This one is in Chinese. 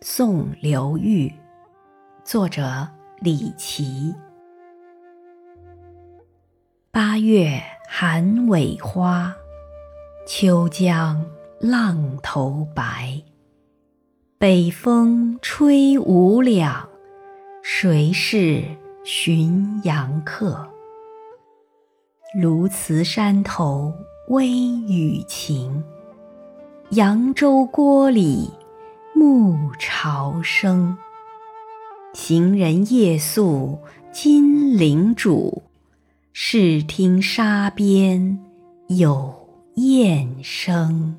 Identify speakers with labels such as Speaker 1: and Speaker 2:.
Speaker 1: 宋刘裕，作者李琦。八月寒尾花，秋江浪头白。北风吹五两，谁是浔阳客？鸬鹚山头微雨晴，扬州郭里。暮潮生，行人夜宿金陵渚，试听沙边有雁声。